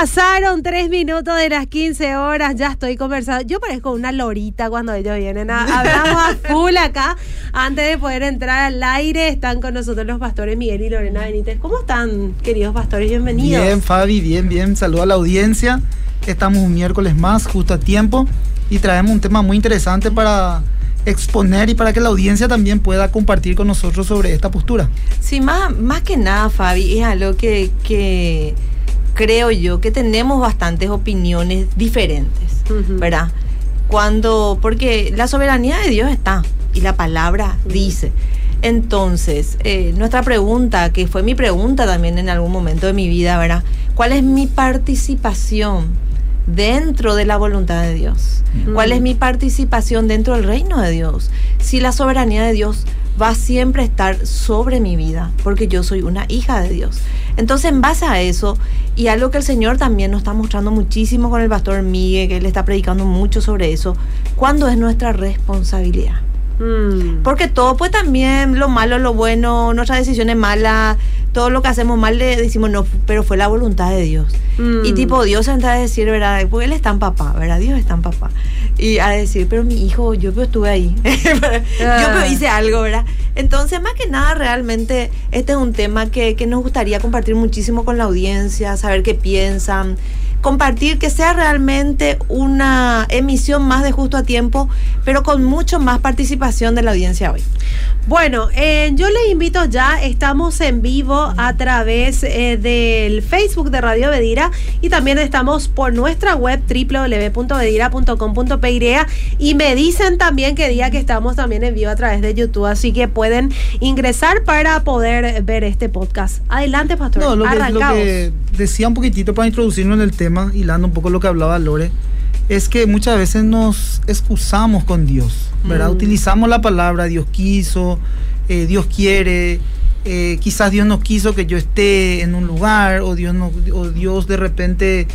Pasaron tres minutos de las 15 horas, ya estoy conversando. Yo parezco una lorita cuando ellos vienen. A, hablamos a full acá. Antes de poder entrar al aire, están con nosotros los pastores Miguel y Lorena Benítez. ¿Cómo están, queridos pastores? Bienvenidos. Bien, Fabi, bien, bien. Saludo a la audiencia. Estamos un miércoles más, justo a tiempo, y traemos un tema muy interesante para exponer y para que la audiencia también pueda compartir con nosotros sobre esta postura. Sí, más, más que nada, Fabi, es algo que, que creo yo que tenemos bastantes opiniones diferentes, ¿verdad? Cuando, porque la soberanía de Dios está y la palabra dice. Entonces, eh, nuestra pregunta, que fue mi pregunta también en algún momento de mi vida, ¿verdad? ¿Cuál es mi participación dentro de la voluntad de Dios? ¿Cuál es mi participación dentro del reino de Dios? Si la soberanía de Dios va a siempre estar sobre mi vida, porque yo soy una hija de Dios. Entonces, en base a eso, y algo que el Señor también nos está mostrando muchísimo con el pastor Miguel, que él está predicando mucho sobre eso, ¿cuándo es nuestra responsabilidad? Mm. Porque todo, pues también lo malo, lo bueno, nuestras decisiones malas, todo lo que hacemos mal le decimos no, pero fue la voluntad de Dios. Mm. Y tipo, Dios entra a decir, ¿verdad? Porque Él está en papá, ¿verdad? Dios está en papá. Y a decir, pero mi hijo, yo pues estuve ahí. yo ah. hice algo, ¿verdad? Entonces, más que nada, realmente, este es un tema que, que nos gustaría compartir muchísimo con la audiencia, saber qué piensan compartir que sea realmente una emisión más de justo a tiempo, pero con mucho más participación de la audiencia hoy. Bueno, eh, yo les invito ya, estamos en vivo a través eh, del Facebook de Radio Bedira y también estamos por nuestra web www.bedira.com.py y me dicen también que día que estamos también en vivo a través de YouTube, así que pueden ingresar para poder ver este podcast. Adelante, pastor. No, lo que decía un poquitito para introducirnos en el tema hilando un poco lo que hablaba Lore, es que muchas veces nos excusamos con Dios, ¿verdad? Mm. Utilizamos la palabra Dios quiso, eh, Dios quiere, eh, quizás Dios no quiso que yo esté en un lugar, o Dios, no, o Dios de repente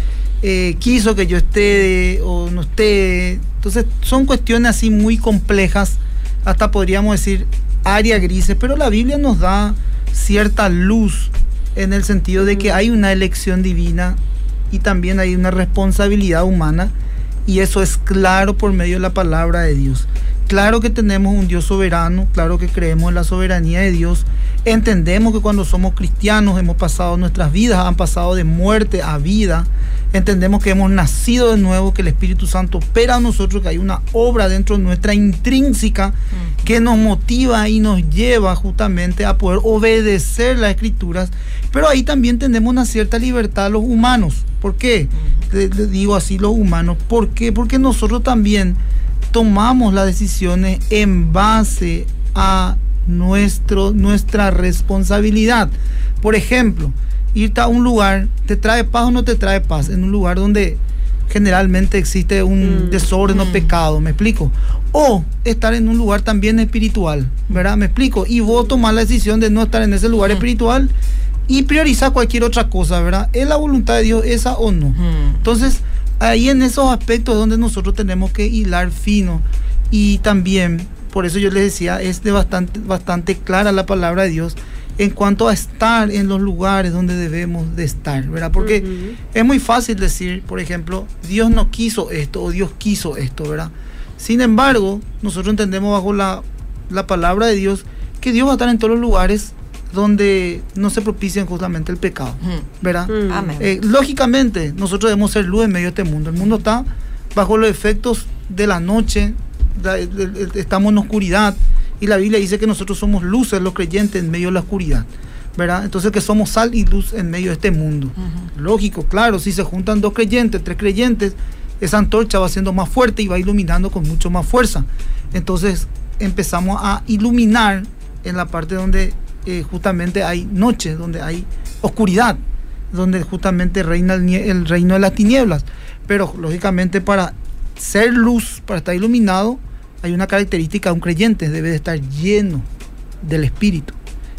eh, quiso que yo esté o no esté. Entonces son cuestiones así muy complejas, hasta podríamos decir área grises, pero la Biblia nos da cierta luz en el sentido de que mm. hay una elección divina y también hay una responsabilidad humana y eso es claro por medio de la palabra de Dios. Claro que tenemos un Dios soberano, claro que creemos en la soberanía de Dios. Entendemos que cuando somos cristianos hemos pasado nuestras vidas, han pasado de muerte a vida. Entendemos que hemos nacido de nuevo, que el Espíritu Santo opera a nosotros, que hay una obra dentro de nuestra intrínseca que nos motiva y nos lleva justamente a poder obedecer las escrituras. Pero ahí también tenemos una cierta libertad los humanos. ¿Por qué? Le, digo así los humanos. ¿Por qué? Porque nosotros también tomamos las decisiones en base a nuestro, nuestra responsabilidad. Por ejemplo, irte a un lugar, ¿te trae paz o no te trae paz? En un lugar donde generalmente existe un mm. desorden o mm. pecado, ¿me explico? O estar en un lugar también espiritual, ¿verdad? ¿Me explico? Y vos tomar la decisión de no estar en ese lugar mm. espiritual y priorizar cualquier otra cosa, ¿verdad? ¿Es la voluntad de Dios esa o no? Entonces, ahí en esos aspectos donde nosotros tenemos que hilar fino y también, por eso yo les decía, es de bastante, bastante clara la palabra de Dios en cuanto a estar en los lugares donde debemos de estar, ¿verdad? Porque es muy fácil decir, por ejemplo, Dios no quiso esto o Dios quiso esto, ¿verdad? Sin embargo, nosotros entendemos bajo la, la palabra de Dios que Dios va a estar en todos los lugares donde no se propician justamente el pecado, ¿verdad? Eh, lógicamente, nosotros debemos ser luz en medio de este mundo. El mundo está bajo los efectos de la noche, estamos en oscuridad y la Biblia dice que nosotros somos luces, los creyentes, en medio de la oscuridad. ¿verdad? Entonces que somos sal y luz en medio de este mundo. Lógico, claro, si se juntan dos creyentes, tres creyentes, esa antorcha va siendo más fuerte y va iluminando con mucho más fuerza. Entonces empezamos a iluminar en la parte donde eh, justamente hay noche, donde hay oscuridad, donde justamente reina el, el reino de las tinieblas. Pero lógicamente para ser luz, para estar iluminado, hay una característica de un creyente, debe de estar lleno del Espíritu.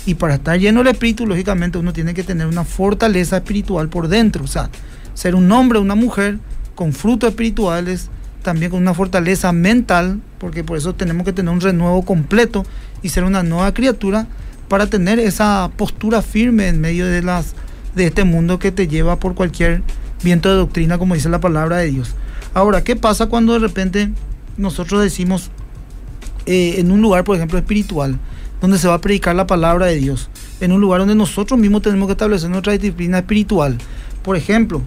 Y para estar lleno del Espíritu, lógicamente uno tiene que tener una fortaleza espiritual por dentro, o sea, ser un hombre, una mujer con frutos espirituales, también con una fortaleza mental, porque por eso tenemos que tener un renuevo completo y ser una nueva criatura para tener esa postura firme en medio de las de este mundo que te lleva por cualquier viento de doctrina, como dice la palabra de Dios. Ahora, ¿qué pasa cuando de repente nosotros decimos eh, en un lugar, por ejemplo, espiritual, donde se va a predicar la palabra de Dios, en un lugar donde nosotros mismos tenemos que establecer nuestra disciplina espiritual? Por ejemplo,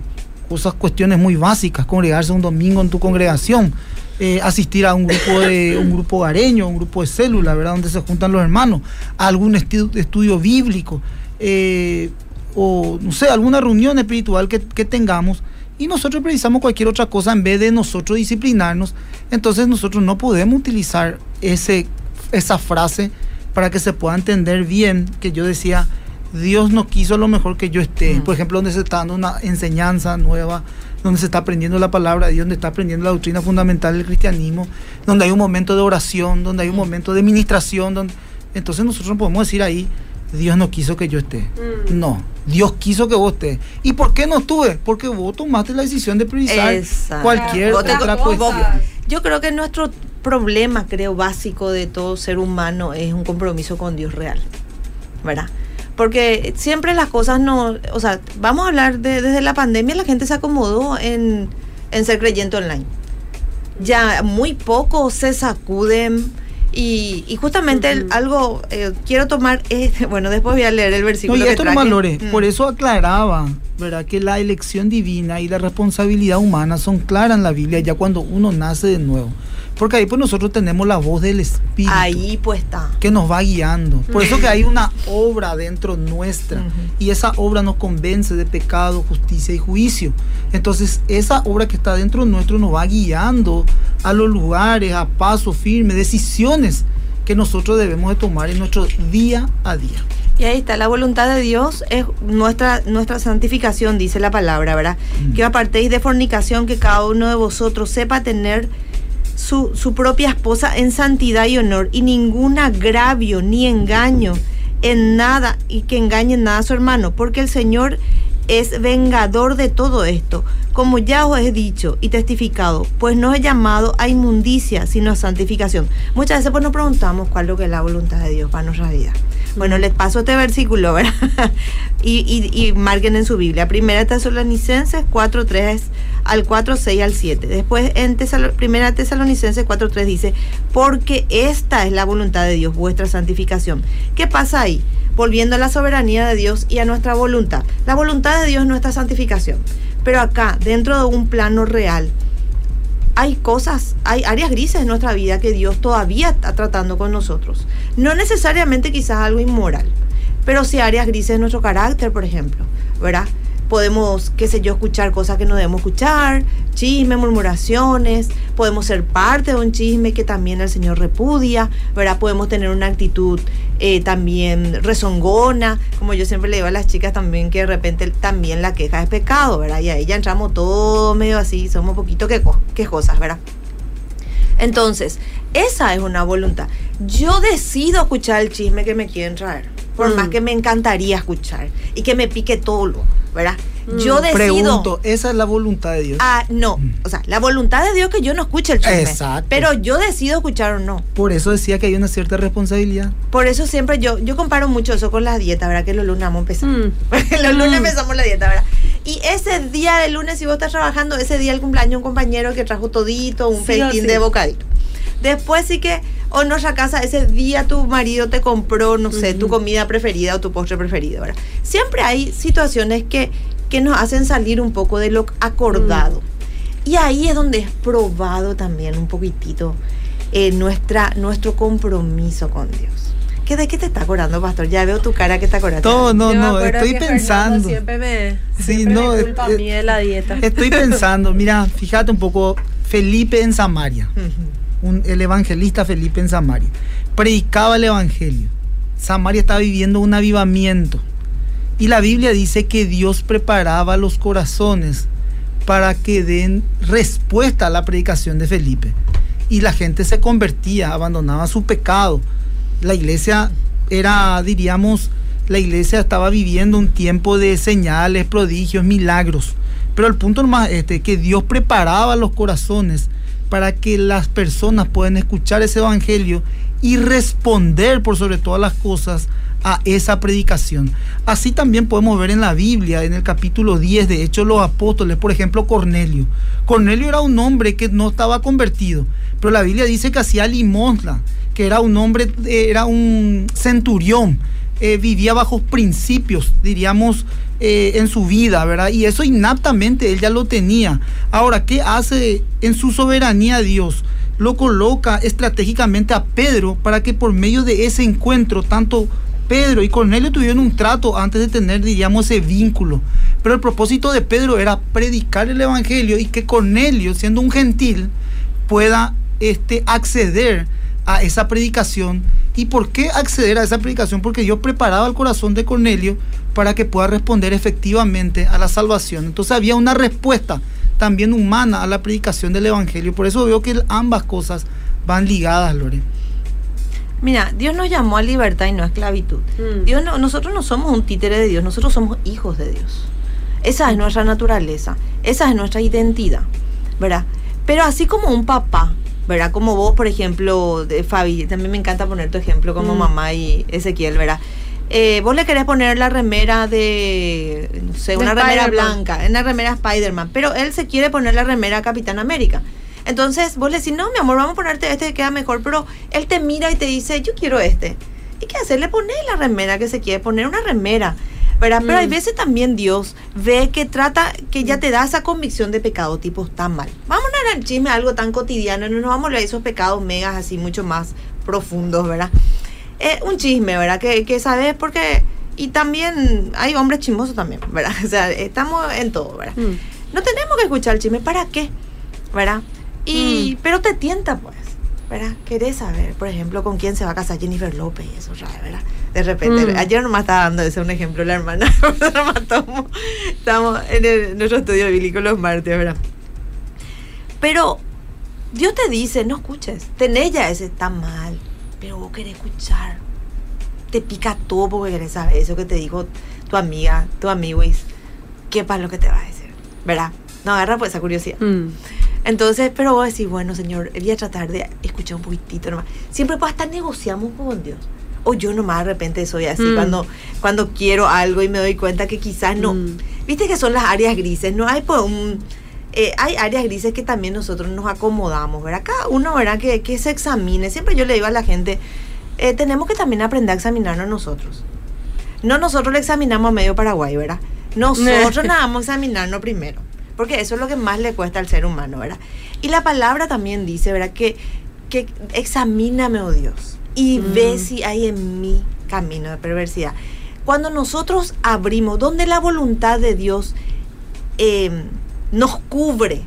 cosas, cuestiones muy básicas, congregarse un domingo en tu congregación, eh, asistir a un grupo de un grupo hogareño, un grupo de célula, ¿verdad? Donde se juntan los hermanos, algún estu- estudio bíblico, eh, o no sé, alguna reunión espiritual que, que tengamos, y nosotros precisamos cualquier otra cosa en vez de nosotros disciplinarnos, entonces nosotros no podemos utilizar ese, esa frase para que se pueda entender bien que yo decía, Dios no quiso lo mejor que yo esté. Mm. Por ejemplo, donde se está dando una enseñanza nueva, donde se está aprendiendo la palabra de Dios, donde está aprendiendo la doctrina fundamental del cristianismo, donde hay un momento de oración, donde hay un momento de ministración, donde... entonces nosotros no podemos decir ahí, Dios no quiso que yo esté. Mm. No, Dios quiso que vos estés. ¿Y por qué no estuve? Porque vos tomaste la decisión de priorizar Exacto. cualquier otra vos- cuestión. Yo creo que nuestro problema, creo, básico de todo ser humano es un compromiso con Dios real, ¿verdad? Porque siempre las cosas no, o sea, vamos a hablar de desde la pandemia la gente se acomodó en, en ser creyente online. Ya muy pocos se sacuden y, y justamente el- algo eh, quiero tomar, eh, bueno, después voy a leer el No, versículo. y que esto no traje. Lore, Mm. por eso aclaraba, ¿verdad? Que la elección divina y la responsabilidad humana son claras en la Biblia ya cuando uno nace de nuevo. Porque ahí pues nosotros tenemos la voz del Espíritu Ahí pues está. que nos va guiando. Por eso que hay una obra dentro nuestra y esa obra nos convence de pecado, justicia y juicio. Entonces esa obra que está dentro nuestro nos va guiando a los lugares, a paso firme, decisiones que nosotros debemos de tomar en nuestro día a día. Y ahí está, la voluntad de Dios es nuestra, nuestra santificación, dice la palabra, ¿verdad? Mm. Que apartéis de fornicación, que cada uno de vosotros sepa tener su, propia esposa en santidad y honor, y ningún agravio ni engaño en nada, y que engañe en nada a su hermano, porque el Señor es vengador de todo esto, como ya os he dicho y testificado, pues no he llamado a inmundicia, sino a santificación. Muchas veces pues nos preguntamos cuál es lo que es la voluntad de Dios para nuestra vida. Bueno, les paso este versículo, ¿verdad? y, y, y marquen en su Biblia. Primera Tesalonicenses 4, 3 al 4, 6 al 7. Después en Tesalo- Primera Tesalonicenses 4, 3 dice, porque esta es la voluntad de Dios, vuestra santificación. ¿Qué pasa ahí? Volviendo a la soberanía de Dios y a nuestra voluntad. La voluntad de Dios es nuestra santificación. Pero acá, dentro de un plano real, hay cosas, hay áreas grises en nuestra vida que Dios todavía está tratando con nosotros. No necesariamente quizás algo inmoral, pero sí áreas grises en nuestro carácter, por ejemplo, ¿verdad? Podemos, qué sé yo, escuchar cosas que no debemos escuchar, chisme, murmuraciones, podemos ser parte de un chisme que también el Señor repudia, ¿verdad? Podemos tener una actitud eh, también rezongona, como yo siempre le digo a las chicas también que de repente también la queja es pecado, ¿verdad? Y ahí ya entramos todo medio así, somos poquito quejo- quejosas, ¿verdad? Entonces, esa es una voluntad. Yo decido escuchar el chisme que me quieren traer, por Mm. más que me encantaría escuchar y que me pique todo, lo, ¿verdad? Mm. Yo decido... Pregunto, esa es la voluntad de Dios. Ah, no, o sea, la voluntad de Dios es que yo no escuche el chisme. Exacto. Pero yo decido escuchar o no. Por eso decía que hay una cierta responsabilidad. Por eso siempre yo, yo comparo mucho eso con las dietas, ¿verdad? Que los lunes vamos a empezar. Mm. los lunes Mm. empezamos la dieta, ¿verdad? Y ese día de lunes, si vos estás trabajando, ese día el cumpleaños un compañero que trajo todito, un Sí festín de bocadito. Después sí que, o en nuestra casa, ese día tu marido te compró, no sé, tu comida preferida o tu postre preferido, ¿verdad? Siempre hay situaciones que, que nos hacen salir un poco de lo acordado. Y ahí es donde es probado también un poquitito eh, nuestra, nuestro compromiso con Dios. ¿Qué, ¿De qué te está acordando, pastor? Ya veo tu cara que te acordaste. Todo, no, Yo no, estoy que Fernando pensando. Siempre me, Sí, siempre no, me culpa a eh, mí de la dieta. Estoy pensando, mira, fíjate un poco, Felipe en Samaria, Ujú. El evangelista Felipe en Samaria, predicaba el evangelio. Samaria estaba viviendo un avivamiento. Y la Biblia dice que Dios preparaba los corazones para que den respuesta a la predicación de Felipe. Y la gente se convertía, abandonaba su pecado. La iglesia era, diríamos, la iglesia estaba viviendo un tiempo de señales, prodigios, milagros. Pero el punto más este, que Dios preparaba los corazones para que las personas puedan escuchar ese evangelio y responder por sobre todas las cosas a esa predicación. Así también podemos ver en la Biblia, en el capítulo 10 de Hechos los Apóstoles, por ejemplo, Cornelio. Cornelio era un hombre que no estaba convertido, pero la Biblia dice que hacía limosna, que era un hombre, era un centurión, eh, vivía bajo principios, diríamos, eh, en su vida, ¿verdad? Y eso inaptamente él ya lo tenía. Ahora, ¿qué hace en su soberanía Dios? Lo coloca estratégicamente a Pedro para que por medio de ese encuentro, tanto Pedro y Cornelio tuvieron un trato antes de tener, diríamos, ese vínculo. Pero el propósito de Pedro era predicar el Evangelio y que Cornelio, siendo un gentil, pueda este, acceder a esa predicación. ¿Y por qué acceder a esa predicación? Porque Dios preparaba el corazón de Cornelio para que pueda responder efectivamente a la salvación. Entonces había una respuesta también humana a la predicación del Evangelio. Por eso veo que ambas cosas van ligadas, Lore. Mira, Dios nos llamó a libertad y no a esclavitud. Mm. Dios no, nosotros no somos un títere de Dios, nosotros somos hijos de Dios. Esa es nuestra naturaleza, esa es nuestra identidad, ¿verdad? Pero así como un papá, ¿verdad? Como vos, por ejemplo, de Fabi, también me encanta poner tu ejemplo como Mm. mamá y Ezequiel, ¿verdad? Eh, vos le querés poner la remera de, no sé, De una remera blanca, una remera Spider-Man, pero él se quiere poner la remera Capitán América. Entonces vos le decís, no, mi amor, vamos a ponerte este que queda mejor, pero él te mira y te dice, yo quiero este. ¿Y qué hacer? Le pones la remera que se quiere poner, una remera. ¿Verdad? Pero hay Mm. veces también Dios ve que trata, que ya te da esa convicción de pecado, tipo, está mal. Vamos a al chisme, algo tan cotidiano, no nos vamos a hablar de esos pecados megas así, mucho más profundos, ¿verdad? Eh, un chisme, ¿verdad? Que, que sabes, porque... Y también hay hombres chismosos también, ¿verdad? O sea, estamos en todo, ¿verdad? Mm. No tenemos que escuchar el chisme, ¿para qué? ¿Verdad? Y, Pero te tienta, pues, ¿verdad? Querés saber, por ejemplo, con quién se va a casar Jennifer López y eso. ¿verdad? De repente, Mm. ayer nomás estaba dando ese un ejemplo la hermana, tomo- estamos en el- nuestro estudio bíblico los martes, ¿verdad? Pero Dios te dice, no escuches, tenés ya ese, está mal, pero vos querés escuchar. Te pica todo porque querés saber eso que te dijo tu amiga, tu amigo, y qué para lo que te va a decir, ¿verdad? No agarra pues esa curiosidad. Mm. Entonces, pero vos decís, bueno, señor, voy a tratar de escuchar un poquitito nomás. Siempre pues hasta negociamos con Dios. O yo nomás de repente soy así Mm. cuando, cuando quiero algo y me doy cuenta que quizás no. Mm. Viste que son las áreas grises, no hay pues un... eh, hay áreas grises que también nosotros nos acomodamos, ¿verdad? Cada uno, ¿verdad? Que, que se examine. Siempre yo le digo a la gente, eh, tenemos que también aprender a examinarnos nosotros. No nosotros le examinamos a medio Paraguay, ¿verdad? Nosotros nada vamos a examinarnos primero. Porque eso es lo que más le cuesta al ser humano, ¿verdad? Y la palabra también dice, ¿verdad? Que, que examíname, oh Dios, y Mm. ve si hay en mí camino de perversidad. Cuando nosotros abrimos, donde la voluntad de Dios eh, nos cubre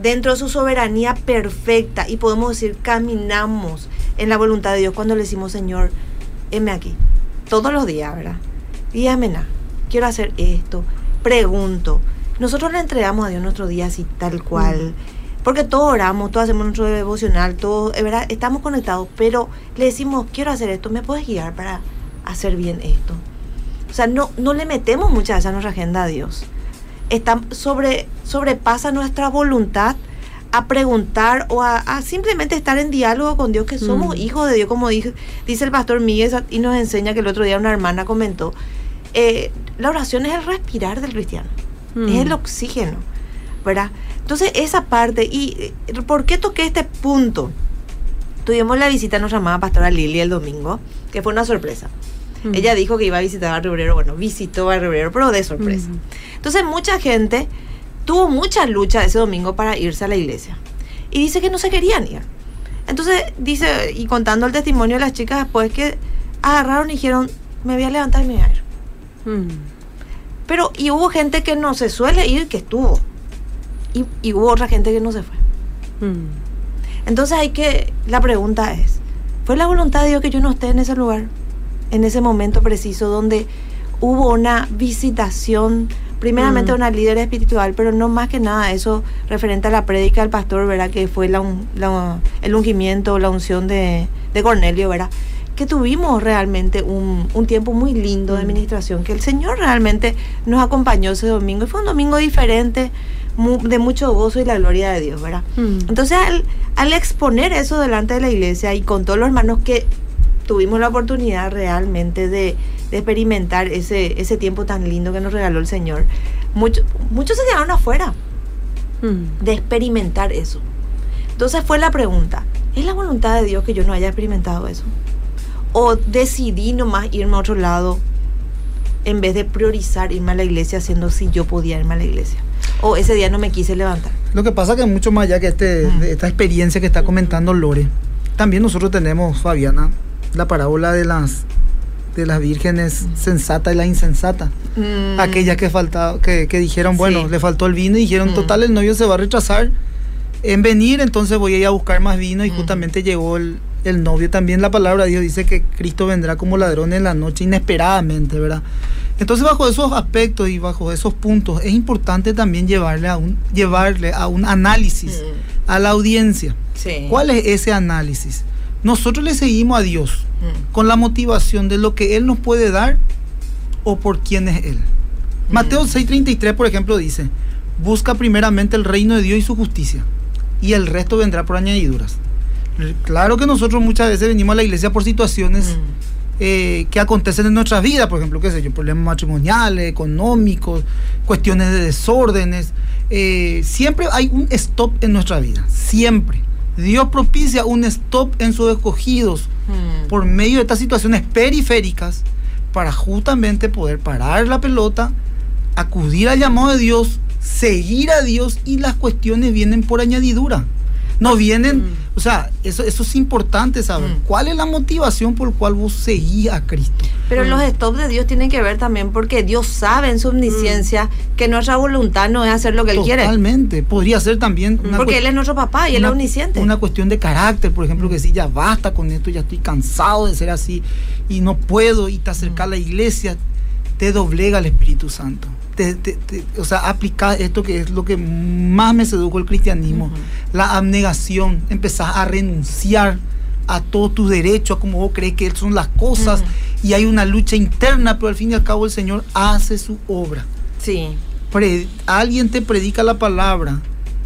dentro de su soberanía perfecta y podemos decir, caminamos en la voluntad de Dios cuando le decimos, Señor, heme aquí, todos los días, ¿verdad? Dígame nada, quiero hacer esto, pregunto. Nosotros le entregamos a Dios nuestro día así tal cual, porque todos oramos, todos hacemos nuestro devocional, todos, es verdad, estamos conectados, pero le decimos, quiero hacer esto, ¿me puedes guiar para hacer bien esto? O sea, no, no le metemos muchas veces a nuestra agenda a Dios. Está sobre, sobrepasa nuestra voluntad a preguntar o a, a simplemente estar en diálogo con Dios, que somos Mm. hijos de Dios, como dice, dice el pastor Miguel, y nos enseña que el otro día una hermana comentó, eh, la oración es el respirar del cristiano, Mm. es el oxígeno, ¿verdad? Entonces, esa parte, ¿y eh, por qué toqué este punto? Tuvimos la visita a nuestra amada pastora Lili el domingo, que fue una sorpresa. Mm. Ella dijo que iba a visitar Barrio Obrero, bueno, visitó Barrio Obrero, pero de sorpresa. Mm. Entonces mucha gente tuvo mucha lucha ese domingo para irse a la iglesia. Y dice que no se querían ir. Entonces dice, y contando el testimonio de las chicas después que agarraron y dijeron, me voy a levantar y me voy a ir. Mm. Pero, y hubo gente que no se suele ir, que estuvo. Y, y hubo otra gente que no se fue. Mm. Entonces hay que, la pregunta es, ¿fue la voluntad de Dios que yo no esté en ese lugar? En ese momento preciso donde hubo una visitación, primeramente Mm. una líder espiritual, pero no más que nada eso referente a la prédica del pastor, ¿verdad? Que fue la, un- la- el ungimiento, la unción de, de Cornelio, ¿verdad? Que tuvimos realmente un, un tiempo muy lindo de Mm. administración, que el Señor realmente nos acompañó ese domingo y fue un domingo diferente, de mucho gozo y la gloria de Dios, ¿verdad? Mm. Entonces, al, al exponer eso delante de la iglesia y con todos los hermanos que tuvimos la oportunidad realmente de, de experimentar ese, ese tiempo tan lindo que nos regaló el Señor, muchos muchos se quedaron afuera Mm. de experimentar eso. Entonces fue la pregunta, ¿es la voluntad de Dios que yo no haya experimentado eso? ¿O decidí nomás irme a otro lado en vez de priorizar irme a la iglesia haciendo si yo podía irme a la iglesia? ¿O ese día no me quise levantar? Lo que pasa que mucho más allá que este, Mm. de esta experiencia que está comentando Lore, también nosotros tenemos, Fabiana, la parábola de las de las vírgenes sensatas y la insensata. Mm. Aquellas que faltaba, que, que dijeron, bueno, Sí. le faltó el vino y dijeron, total, el novio se va a retrasar en venir, entonces voy a ir a buscar más vino y Mm. justamente llegó el, el novio. También la palabra de Dios dice que Cristo vendrá como ladrón en la noche inesperadamente, ¿verdad? Entonces bajo esos aspectos y bajo esos puntos es importante también llevarle a un, llevarle a un análisis Mm. a la audiencia. Sí. ¿Cuál es ese análisis? Nosotros le seguimos a Dios Mm. con la motivación de lo que Él nos puede dar o por quién es Él. Mateo 6:33, por ejemplo, dice, busca primeramente el reino de Dios y su justicia, y el resto vendrá por añadiduras. Claro que nosotros muchas veces venimos a la iglesia por situaciones Mm. eh, que acontecen en nuestras vidas, por ejemplo, qué sé yo, problemas matrimoniales, económicos, cuestiones de desórdenes. Eh, siempre hay un stop en nuestra vida, siempre. Dios propicia un stop en sus escogidos Mm. por medio de estas situaciones periféricas para justamente poder parar la pelota, acudir al llamado de Dios, seguir a Dios y las cuestiones vienen por añadidura. No vienen, Mm. o sea, eso, eso es importante saber. Mm. ¿Cuál es la motivación por la cual vos seguís a Cristo? Pero Mm. los stops de Dios tienen que ver también porque Dios sabe en su omnisciencia que nuestra voluntad no es hacer lo que Él quiere. Totalmente. Podría ser también una, Porque Él es nuestro papá y Él es omnisciente. una cuestión de carácter, por ejemplo, que si ya basta con esto, ya estoy cansado de ser así y no puedo y te acerca a la iglesia, te doblega el Espíritu Santo. Te- te- te- o sea, aplicar esto que es lo que más me sedujo el cristianismo, la abnegación, empezar a renunciar a todos tus derechos, a como vos crees que son las cosas, y hay una lucha interna, pero al fin y al cabo el Señor hace su obra Sí. pre- alguien te predica la palabra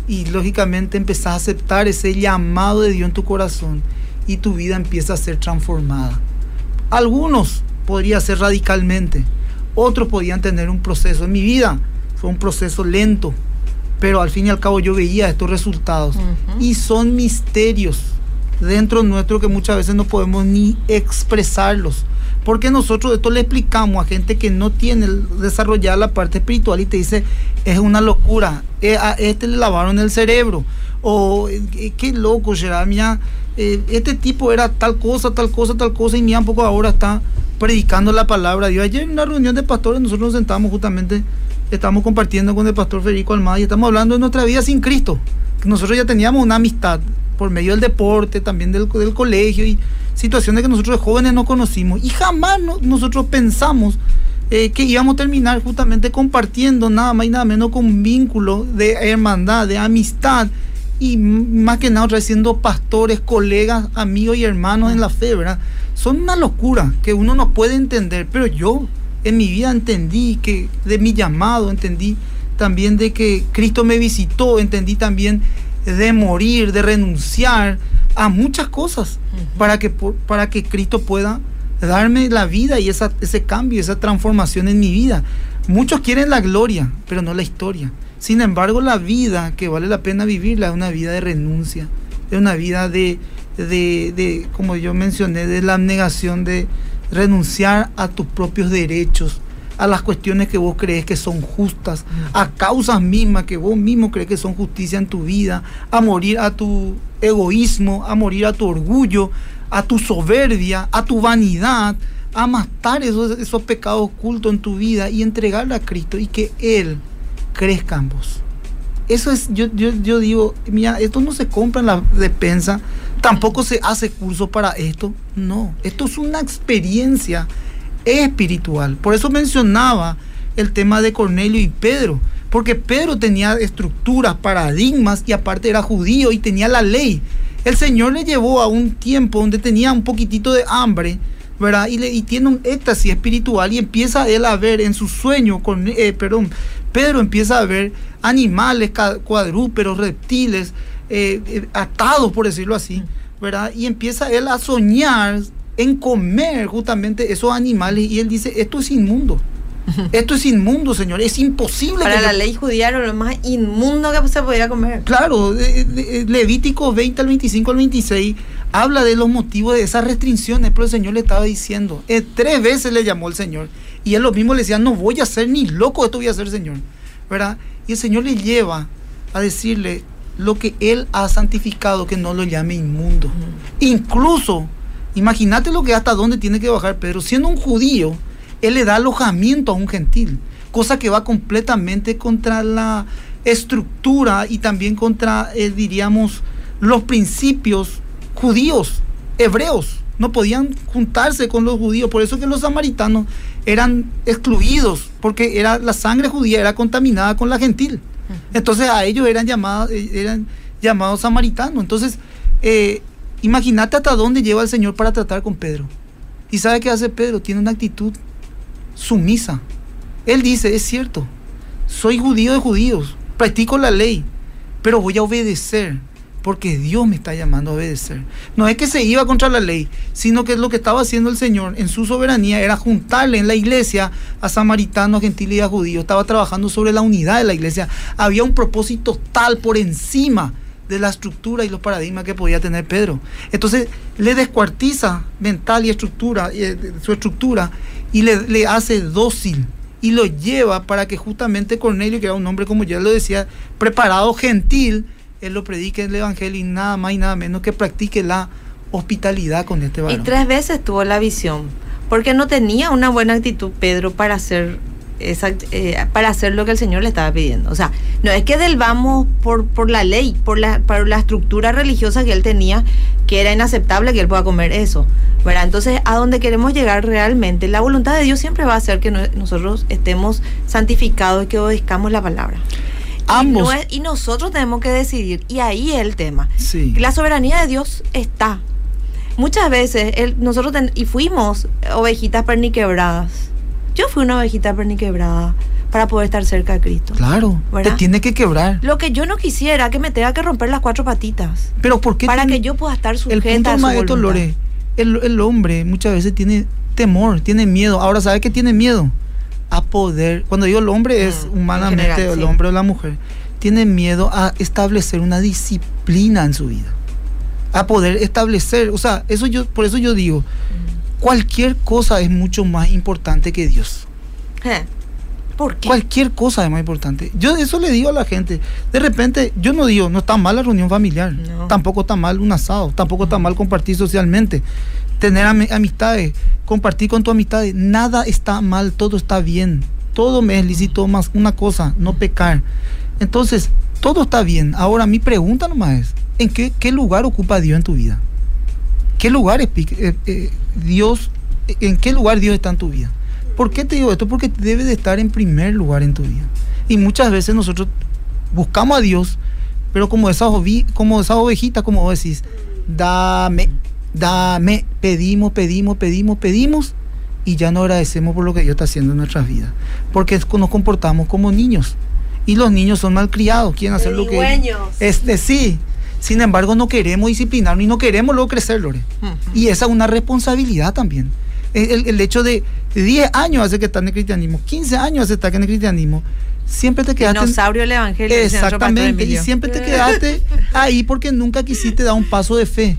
y lógicamente empezás a aceptar ese llamado de Dios en tu corazón y tu vida empieza a ser transformada. Algunos podría ser radicalmente, otros podían tener un proceso. En mi vida fue un proceso lento, pero al fin y al cabo yo veía estos resultados y son misterios dentro nuestro que muchas veces no podemos ni expresarlos. Porque nosotros esto le explicamos a gente que no tiene desarrollada la parte espiritual y te dice, es una locura, eh, a este le lavaron el cerebro. O eh, qué loco, Gerard, mira, eh, este tipo era tal cosa, tal cosa, tal cosa, y mira un poco ahora está predicando la palabra de Dios. Ayer en una reunión de pastores nosotros nos sentamos justamente, estamos compartiendo con el pastor Federico Almada y estamos hablando de nuestra vida sin Cristo. Nosotros ya teníamos una amistad por medio del deporte, también del, del colegio y situaciones que nosotros jóvenes no conocimos. Y jamás no- nosotros pensamos eh, que íbamos a terminar justamente compartiendo nada más y nada menos con un vínculo de hermandad, de amistad y más que nada siendo pastores, colegas, amigos y hermanos en la fe, ¿verdad? Son una locura que uno no puede entender, pero yo en mi vida entendí que de mi llamado, entendí también de que Cristo me visitó, entendí también de morir, de renunciar a muchas cosas para que, para que Cristo pueda darme la vida y esa, ese cambio, esa transformación en mi vida. Muchos quieren la gloria, pero no la historia. Sin embargo, la vida que vale la pena vivirla es una vida de renuncia, es una vida de, de, de, como yo mencioné, de la abnegación, de renunciar a tus propios derechos, a las cuestiones que vos crees que son justas, a causas mismas que vos mismo crees que son justicia en tu vida, a morir a tu egoísmo, a morir a tu orgullo, a tu soberbia, a tu vanidad, a matar esos, esos pecados ocultos en tu vida y entregarle a Cristo y que Él crezca en vos. Eso es, yo, yo, yo digo, mira, esto no se compra en la despensa, tampoco se hace curso para esto, no, esto es una experiencia es espiritual. Por eso mencionaba el tema de Cornelio y Pedro, porque Pedro tenía estructuras, paradigmas y aparte era judío y tenía la ley. El Señor le llevó a un tiempo donde tenía un poquitito de hambre, ¿verdad? Y, le, y tiene un éxtasis espiritual y empieza él a ver en su sueño, con, eh, perdón, Pedro empieza a ver animales, cuadrúpedos, reptiles, eh, eh, atados, por decirlo así, ¿verdad? Y empieza él a soñar en comer justamente esos animales y él dice, esto es inmundo. Esto es inmundo, señor. Es imposible. Para la ley judía era lo más inmundo que se podía comer. Claro, Levítico 20 al 25 al 26 habla de los motivos de esas restricciones, pero el Señor le estaba diciendo, eh, tres veces le llamó el Señor. Y él lo mismo le decía, no voy a ser ni loco, esto voy a hacer, Señor. ¿Verdad? Y el Señor le lleva a decirle lo que él ha santificado, que no lo llame inmundo. Incluso Imagínate lo que hasta dónde tiene que bajar Pedro. Siendo un judío, él le da alojamiento a un gentil, cosa que va completamente contra la estructura y también contra, eh, diríamos, los principios judíos, hebreos. No podían juntarse con los judíos. Por eso que los samaritanos eran excluidos, porque era, la sangre judía era contaminada con la gentil. Entonces a ellos eran llamados, eh, eran llamados samaritanos. Entonces, eh, Imagínate hasta dónde lleva el Señor para tratar con Pedro. ¿Y sabe qué hace Pedro? Tiene una actitud sumisa. Él dice, es cierto, soy judío de judíos, practico la ley, pero voy a obedecer porque Dios me está llamando a obedecer. No es que se iba contra la ley, sino que lo que estaba haciendo el Señor en su soberanía era juntarle en la iglesia a samaritanos, gentiles y a judíos. Estaba trabajando sobre la unidad de la iglesia. Había un propósito tal por encima de la estructura y los paradigmas que podía tener Pedro. Entonces le descuartiza mental y estructura, eh, su estructura y le, hace dócil y lo lleva para que justamente Cornelio, que era un hombre como ya lo decía, preparado, gentil, él lo predique en el Evangelio y nada más y nada menos que practique la hospitalidad con este varón. Y tres veces tuvo la visión, porque no tenía una buena actitud Pedro para hacer eh, para hacer lo que el Señor le estaba pidiendo. O sea, no es que del vamos por, por la ley, por la, por la estructura religiosa que él tenía, que era inaceptable que él pueda comer eso. ¿verdad? Entonces, a donde queremos llegar realmente, la voluntad de Dios siempre va a hacer que nosotros estemos santificados y que obedezcamos la palabra. Ambos. Y, nosotros tenemos que decidir, y ahí es el tema. Sí. La soberanía de Dios está. Muchas veces nosotros y fuimos ovejitas perniquebradas yo fui una ovejita quebrada para poder estar cerca de Cristo. Claro, te tiene que quebrar. Lo que yo no quisiera que me tenga que romper las cuatro patitas. Pero ¿por qué? Para que yo pueda estar sujeta el punto a su Lore, el, el, hombre muchas veces tiene temor, tiene miedo. Ahora, ¿sabe qué tiene miedo? A poder, cuando digo el hombre es mm, humanamente el hombre o la mujer, tiene miedo a establecer una disciplina en su vida. A poder establecer, o sea, eso yo, por eso yo digo, cualquier cosa es mucho más importante que Dios. ¿Eh? ¿Por qué? Cualquier cosa es más importante. Yo eso le digo a la gente. De repente, yo no digo, no está mal la reunión familiar. Tampoco está mal un asado. Tampoco está mal compartir socialmente. Tener amistades, compartir con tu amistades. Nada está mal, todo está bien. Todo me es lícito más una cosa, no pecar. Entonces, todo está bien. Ahora, mi pregunta nomás es, ¿en qué, qué lugar ocupa Dios en tu vida? ¿Qué lugar eh, eh, Dios, en qué lugar Dios está en tu vida? ¿Por qué te digo esto? Porque debe de estar en primer lugar en tu vida. Y muchas veces nosotros buscamos a Dios, pero como esas, como esas ovejitas, como decís, dame, dame, pedimos, pedimos, pedimos, pedimos, y ya no agradecemos por lo que Dios está haciendo en nuestras vidas. Porque nos comportamos como niños. Y los niños son malcriados, quieren hacer lo que... Este, sí, sin embargo, no queremos disciplinarnos y no queremos luego crecer, Lore. Y esa es una responsabilidad también. El, hecho de 10 años hace que estás en el cristianismo, 15 años hace que estás en el cristianismo, siempre te quedaste. Dinosaurio el evangelio. Exactamente, y siempre te quedaste ahí porque nunca quisiste dar un paso de fe.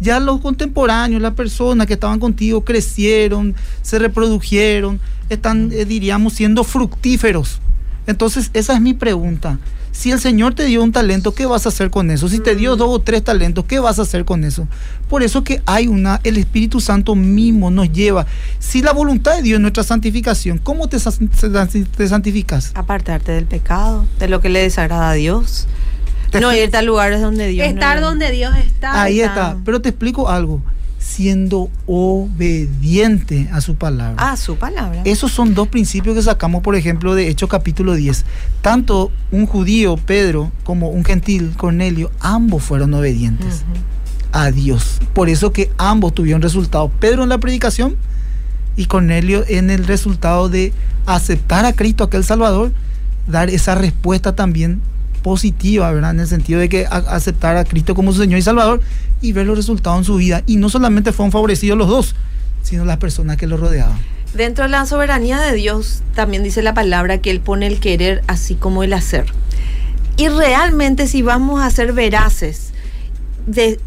Ya los contemporáneos, las personas que estaban contigo, crecieron, se reprodujeron, están, eh, diríamos, siendo fructíferos. Entonces, esa es mi pregunta. Si el Señor te dio un talento, ¿qué vas a hacer con eso? Si te dio dos o tres talentos, ¿qué vas a hacer con eso? Por eso que hay una, el Espíritu Santo mismo nos lleva. Si la voluntad de Dios es nuestra santificación, ¿cómo te, te santificas? Apartarte del pecado, de lo que le desagrada a Dios. No irte a lugares donde Dios Estar donde Dios está. Ahí está. Pero te explico algo. siendo obediente a su palabra. A su palabra. Esos son dos principios que sacamos, por ejemplo, de Hechos capítulo 10. Tanto un judío, Pedro, como un gentil, Cornelio, ambos fueron obedientes a Dios. Por eso que ambos tuvieron resultados. Pedro en la predicación y Cornelio en el resultado de aceptar a Cristo, aquel Salvador, dar esa respuesta también positiva, ¿verdad? En el sentido de que aceptar a Cristo como su Señor y Salvador y ver los resultados en su vida. Y no solamente fueron favorecidos los dos, sino las personas que lo rodeaban. Dentro de la soberanía de Dios también dice la palabra que Él pone el querer así como el hacer. Y realmente si vamos a ser veraces,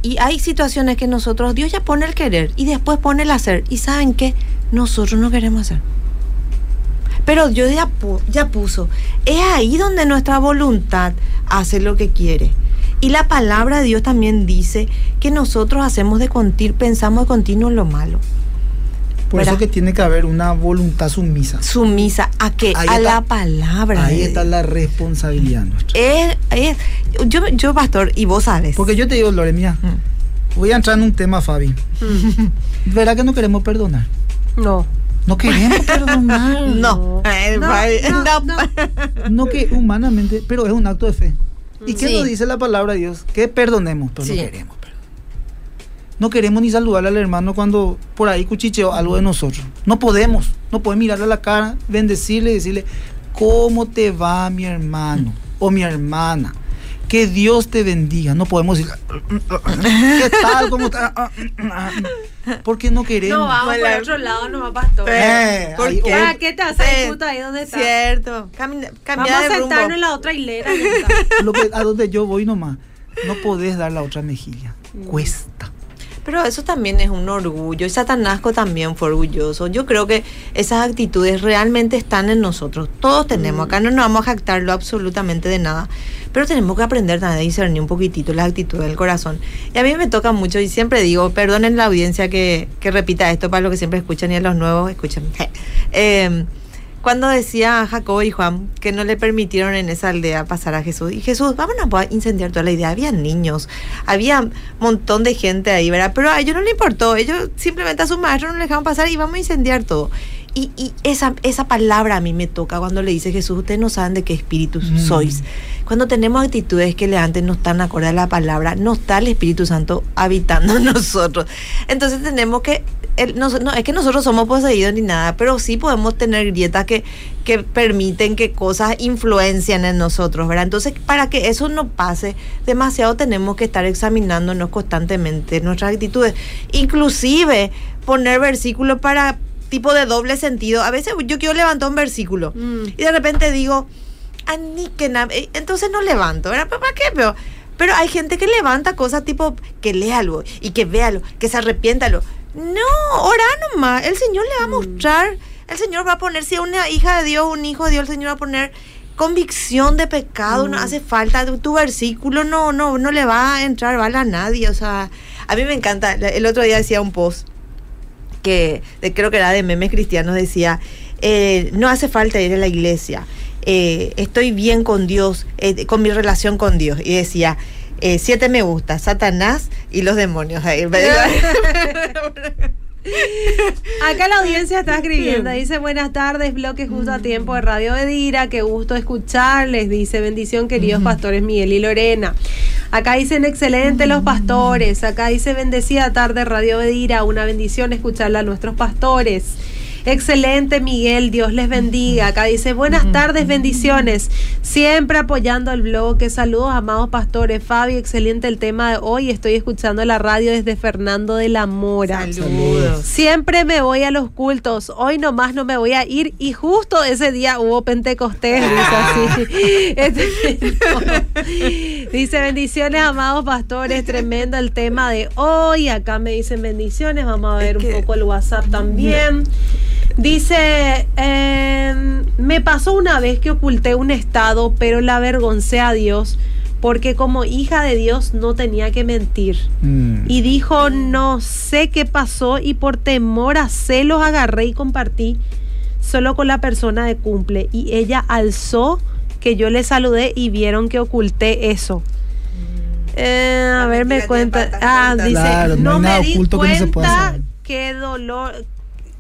y hay situaciones que nosotros, Dios ya pone el querer y después pone el hacer. Y saben que nosotros no queremos hacer. Pero Dios ya, ya puso. Es ahí donde nuestra voluntad hace lo que quiere. Y la palabra de Dios también dice que nosotros hacemos de continuo, pensamos de continuo en lo malo. Por eso que tiene que haber una voluntad sumisa. Sumisa a qué? a la palabra. Ahí está la responsabilidad nuestra. Es, yo, yo, pastor, y vos sabes. Porque yo te digo, Loremia, mm. voy a entrar en un tema, Fabi. Mm. ¿Verdad que no queremos perdonar? No. No queremos perdonar. No. No, no, no, que humanamente, pero es un acto de fe. ¿Y qué nos dice la palabra de Dios? Que perdonemos, pero no queremos. No queremos ni saludar al hermano cuando por ahí cuchicheó algo de nosotros. No podemos. No podemos mirarle a la cara, bendecirle y decirle, ¿cómo te va mi hermano o mi hermana? Que Dios te bendiga. No podemos decir, ¿qué tal? ¿Cómo está? Porque no queremos. No, vamos por otro lado, no va pastor. Eh, ¿Por qué? Ah, ¿qué te hace ahí, puta, ahí donde está? Cierto. Camina, vamos a sentarnos en la otra hilera. Lo que, a donde yo voy nomás. No podés dar la otra mejilla. Mm. Cuesta. Pero eso también es un orgullo. Y Satanasco también fue orgulloso. Yo creo que esas actitudes realmente están en nosotros. Todos tenemos. Mm. Acá no nos vamos a jactarlo absolutamente de nada. Pero tenemos que aprender también a discernir un poquitito las actitudes del corazón. Y a mí me toca mucho y siempre digo, perdonen la audiencia que, que repita esto para los que siempre escuchan y a los nuevos escuchan. eh, cuando decía Jacob y Juan que no le permitieron en esa aldea pasar a Jesús. Y Jesús, vámonos a incendiar toda la idea. Había niños, había un montón de gente ahí, ¿verdad? Pero a ellos no le importó. Ellos simplemente a su maestro no le dejaron pasar y vamos a incendiar todo. Y, y, esa, esa palabra a mí me toca cuando le dice Jesús, ustedes no saben de qué espíritu mm. sois. Cuando tenemos actitudes que le antes no están acorde a la palabra, no está el Espíritu Santo habitando en nosotros. Entonces tenemos que, no, es que nosotros somos poseídos ni nada, pero sí podemos tener grietas que, que permiten que cosas influencien en nosotros, ¿verdad? Entonces, para que eso no pase, demasiado tenemos que estar examinándonos constantemente nuestras actitudes. Inclusive poner versículos para tipo de doble sentido. A veces yo quiero levantar un versículo mm. y de repente digo, eh, entonces no levanto, ¿verdad? ¿Para qué? Pero, pero hay gente que levanta cosas tipo que léalo y que véalo, que se arrepiéntalo. No, ora nomás. El Señor le va a mm. mostrar, el Señor va a poner, si es una hija de Dios, un hijo de Dios, el Señor va a poner convicción de pecado, no mm. hace falta tu, versículo, no, no, no le va a entrar bala a nadie. O sea, a mí me encanta. El otro día decía un post que creo que era de memes cristianos, decía, eh, no hace falta ir a la iglesia, eh, estoy bien con Dios, eh, con mi relación con Dios. Y decía, siete me gusta, Satanás y los demonios. Acá la audiencia está escribiendo, dice buenas tardes, bloque justo a tiempo de Radio Edira, qué gusto escucharles, dice bendición queridos pastores Miguel y Lorena. Acá dicen excelente los pastores, acá dice bendecida tarde Radio Edira, una bendición escucharla a nuestros pastores. Excelente, Miguel. Dios les bendiga. Acá dice, buenas tardes, bendiciones. Siempre apoyando el bloque. Saludos, amados pastores. Fabi, excelente el tema de hoy. Estoy escuchando la radio desde Fernando de la Mora. Saludos. Siempre me voy a los cultos. Hoy nomás no me voy a ir. Y justo ese día hubo Pentecostés. Dice así. Este, dice, bendiciones, amados pastores. Tremendo el tema de hoy. Acá me dicen bendiciones. Vamos a ver un poco el WhatsApp también. Dice, em, me pasó una vez que oculté un estado, pero la avergoncé a Dios porque como hija de Dios no tenía que mentir. Mm. Y dijo, no sé qué pasó y por temor a celos agarré y compartí solo con la persona de cumple. Y ella alzó que yo le saludé y vieron que oculté eso. Eh, a La ver, me cuenta. Ah, dice, Claro, no me di que cuenta saber". qué dolor.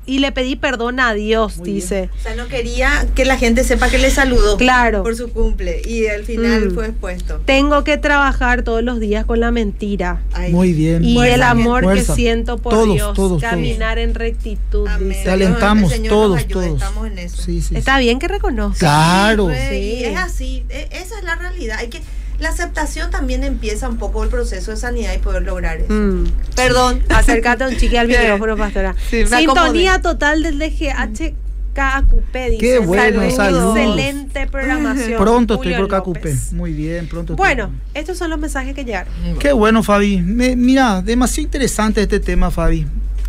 Y le pedí perdón a Dios, Muy bien. dice. O sea, no quería que la gente sepa que le saludó Claro. por su cumple y al final Mm. fue expuesto. Tengo que trabajar todos los días con la mentira. Ay. Muy bien. Y Fuerza, el amor fuerza. que siento por Todos, Dios. todos, caminar en rectitud, Amén. dice. Te alentamos El Señor todos, nos ayude, todos. Estamos en eso. Sí, sí. Está bien que reconozca. Claro. Sí, Sí. Es así, e- esa es la realidad. Hay que la aceptación también empieza un poco el proceso de sanidad y poder lograr eso. Mm. Perdón. Acércate un chiqui al micrófono, pastora. Sí, Sintonía acomodé. total del DGH KQP, dice. Qué bueno, saludos. Excelente programación. Pronto estoy por KQP. López. Muy bien, pronto. estoy. Bueno, estos son los mensajes que llegaron. Qué bueno, Fabi. Me- mira, demasiado interesante este tema, Fabi.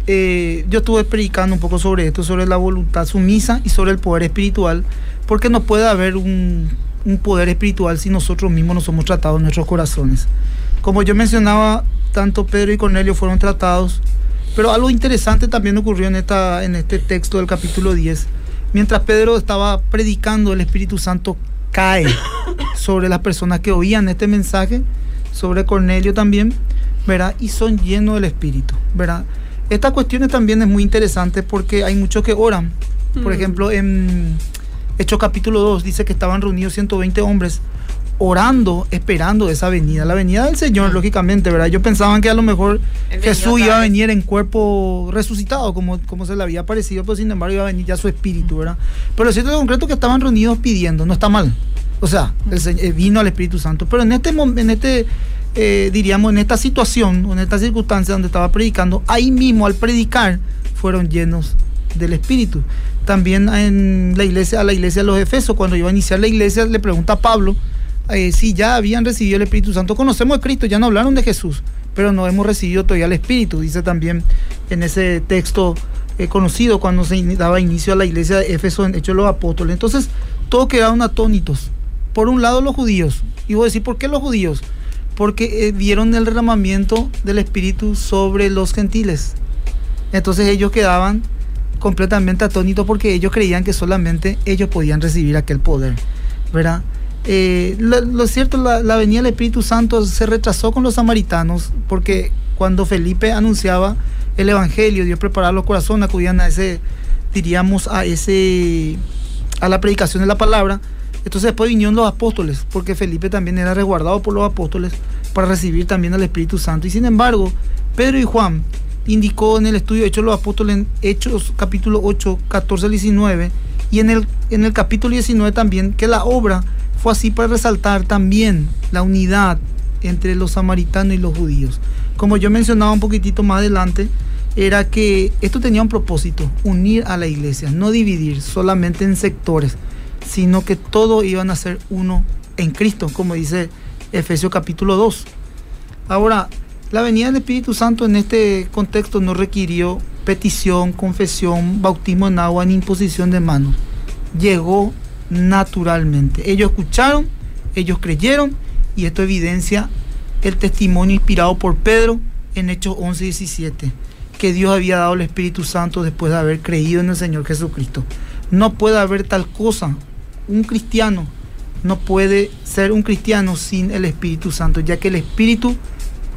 Eh, yo estuve predicando un poco sobre esto, sobre la voluntad sumisa y sobre el poder espiritual, porque no puede haber un, un poder espiritual si nosotros mismos no somos tratados en nuestros corazones. Como yo mencionaba, tanto Pedro y Cornelio fueron tratados, pero algo interesante también ocurrió en, esta, en este texto del capítulo 10. Mientras Pedro estaba predicando, el Espíritu Santo cae sobre las personas que oían este mensaje, sobre Cornelio también, ¿verdad? Y son llenos del Espíritu, ¿verdad? Esta cuestión también es muy interesante porque hay muchos que oran. Por Mm. ejemplo, en Hechos capítulo 2 dice que estaban reunidos 120 hombres orando, esperando esa venida, la venida del Señor, lógicamente, ¿verdad? Ellos pensaban que a lo mejor Él Jesús iba a venir en cuerpo resucitado, como, como se le había parecido, pero sin embargo iba a venir ya su espíritu, ¿verdad? Pero lo cierto es concreto que estaban reunidos pidiendo, no está mal. O sea, el eh, vino al Espíritu Santo. Pero en este, en este eh, diríamos, en esta situación, o en esta circunstancia donde estaba predicando, ahí mismo al predicar fueron llenos del Espíritu. También en la iglesia, a la iglesia de los Efesos, cuando iba a iniciar la iglesia, le pregunta a Pablo eh, si ya habían recibido el Espíritu Santo. Conocemos a Cristo, ya no hablaron de Jesús, pero no hemos recibido todavía el Espíritu, dice también en ese texto eh, conocido cuando se daba inicio a la iglesia de Éfeso en Hechos de los Apóstoles. Entonces, todos quedaron atónitos. Por un lado, los judíos. Y voy a decir, ¿por qué los judíos? Porque eh, vieron el derramamiento del Espíritu sobre los gentiles. Entonces ellos quedaban completamente atónitos porque ellos creían que solamente ellos podían recibir aquel poder, ¿verdad? Eh, lo, cierto, la, la venida del Espíritu Santo se retrasó con los samaritanos porque cuando Felipe anunciaba el Evangelio, Dios preparaba los corazones, acudían a ese, diríamos, a ese, a la predicación de la palabra. Entonces después vinieron los apóstoles, porque Felipe también era resguardado por los apóstoles para recibir también al Espíritu Santo. Y sin embargo, Pedro y Juan indicó en el estudio Hechos los Apóstoles, en Hechos capítulo 8, 14 al 19, y en el, en el capítulo 19 también, que la obra fue así para resaltar también la unidad entre los samaritanos y los judíos. Como yo mencionaba un poquitito más adelante, era que esto tenía un propósito, unir a la iglesia, no dividir solamente en sectores, sino que todos iban a ser uno en Cristo, como dice Efesios capítulo 2. Ahora, la venida del Espíritu Santo en este contexto no requirió petición, confesión, bautismo en agua ni imposición de manos. Llegó naturalmente. Ellos escucharon, ellos creyeron y esto evidencia el testimonio inspirado por Pedro en Hechos 11 y 17, que Dios había dado el Espíritu Santo después de haber creído en el Señor Jesucristo. No puede haber tal cosa. Un cristiano no puede ser un cristiano sin el Espíritu Santo, ya que el Espíritu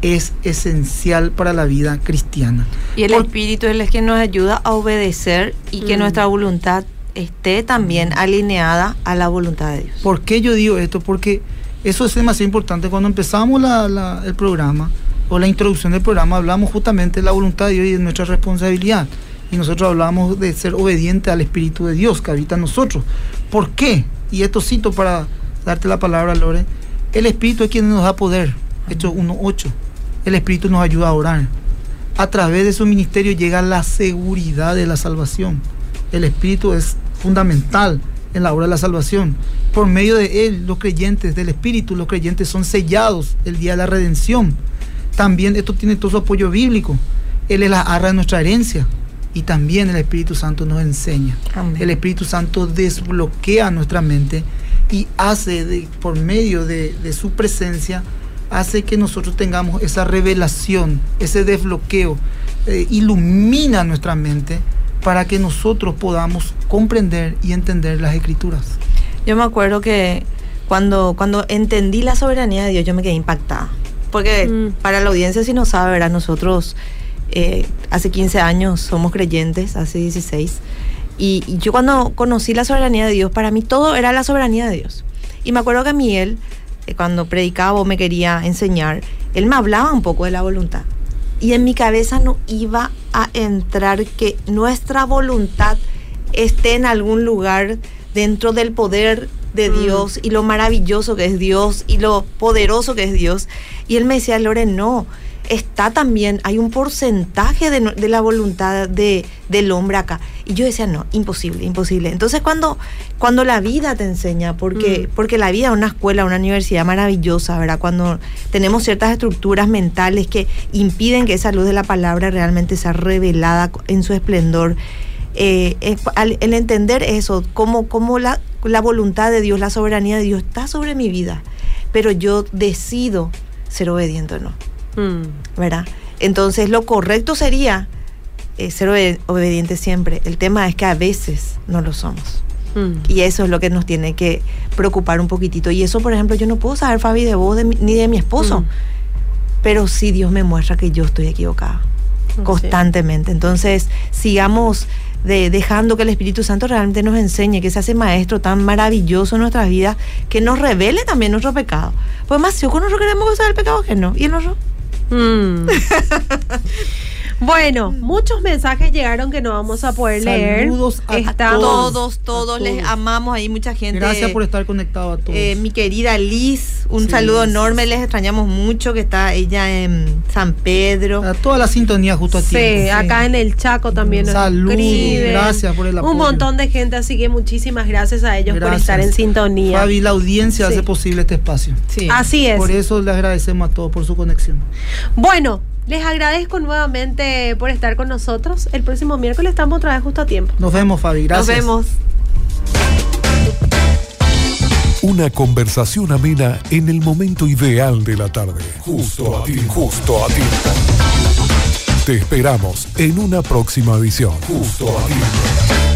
es esencial para la vida cristiana. Y el Por- Espíritu es el que nos ayuda a obedecer y que Mm. nuestra voluntad esté también alineada a la voluntad de Dios. ¿Por qué yo digo esto? Porque eso es demasiado importante. Cuando empezamos la- la- el programa o la introducción del programa, hablamos justamente de la voluntad de Dios y de nuestra responsabilidad. Y nosotros hablamos de ser obediente al Espíritu de Dios que habita en nosotros. ¿Por qué? Y esto cito para darte la palabra, Lore. El Espíritu es quien nos da poder. Hechos 1.8. El Espíritu nos ayuda a orar. A través de su ministerio llega la seguridad de la salvación. El Espíritu es fundamental en la obra de la salvación. Por medio de Él, los creyentes del Espíritu, los creyentes son sellados el día de la redención. También esto tiene todo su apoyo bíblico. Él es la arra de nuestra herencia. Y también el Espíritu Santo nos enseña. Amén. El Espíritu Santo desbloquea nuestra mente y hace de- por medio de, de su presencia, hace que nosotros tengamos esa revelación, ese desbloqueo, eh, ilumina nuestra mente para que nosotros podamos comprender y entender las escrituras. Yo me acuerdo que cuando, cuando entendí la soberanía de Dios, yo me quedé impactada. porque Mm. para la audiencia si no sabe, ¿verdad? Nosotros eh, hace 15 años somos creyentes, hace 16. Y, y yo cuando conocí la soberanía de Dios, para mí todo era la soberanía de Dios. Y me acuerdo que Miguel, cuando predicaba o me quería enseñar, él me hablaba un poco de la voluntad. Y en mi cabeza no iba a entrar que nuestra voluntad esté en algún lugar dentro del poder de Mm. Dios y lo maravilloso que es Dios y lo poderoso que es Dios. Y él me decía, Lore, no, está también, hay un porcentaje de, la voluntad de, del hombre acá. Y yo decía, no, imposible, imposible. Entonces cuando, cuando la vida te enseña, porque, Mm. porque la vida es una escuela, una universidad maravillosa, ¿verdad? Cuando tenemos ciertas estructuras mentales que impiden que esa luz de la palabra realmente sea revelada en su esplendor. eh, es- al- el entender eso, cómo, cómo la, la voluntad de Dios, la soberanía de Dios está sobre mi vida, pero yo decido ser obediente o no. Mm. ¿verdad? Entonces lo correcto sería eh, ser obediente siempre. El tema es que a veces no lo somos. Mm. Y eso es lo que nos tiene que preocupar un poquitito. Y eso, por ejemplo, yo no puedo saber, Fabi, de vos de mi- ni de mi esposo. Mm. Pero sí Dios me muestra que yo estoy equivocada constantemente. Entonces, sigamos de, dejando que el Espíritu Santo realmente nos enseñe, que se hace maestro tan maravilloso en nuestras vidas, que nos revele también nuestro pecado. Pues más, si nosotros queremos gozar del pecado que no. ¿Y el otro? Mm. bueno, muchos mensajes llegaron que no vamos a poder leer. Saludos a Estamos- todos, todos les amamos. Hay mucha gente. Gracias por estar conectado a todos. Eh, mi querida Liz, un Sí, saludo Liz. enorme. Les extrañamos mucho que está ella en San Pedro. a toda la sintonía justo a Sí, tiempo. acá en el Chaco también nos Salud, escriben. gracias por el apoyo. Un montón de gente, así que muchísimas gracias a ellos por estar en sintonía. Fabi, la audiencia Sí. hace posible este espacio. Sí. Así es. Por eso le agradecemos a todos por su conexión. Bueno, les agradezco nuevamente por estar con nosotros. El próximo miércoles estamos otra vez justo a tiempo. Nos vemos, Fabi. Gracias. Nos vemos. Una conversación amena en el momento ideal de la tarde. Justo a ti, justo a ti. Te esperamos en una próxima edición. Justo a ti.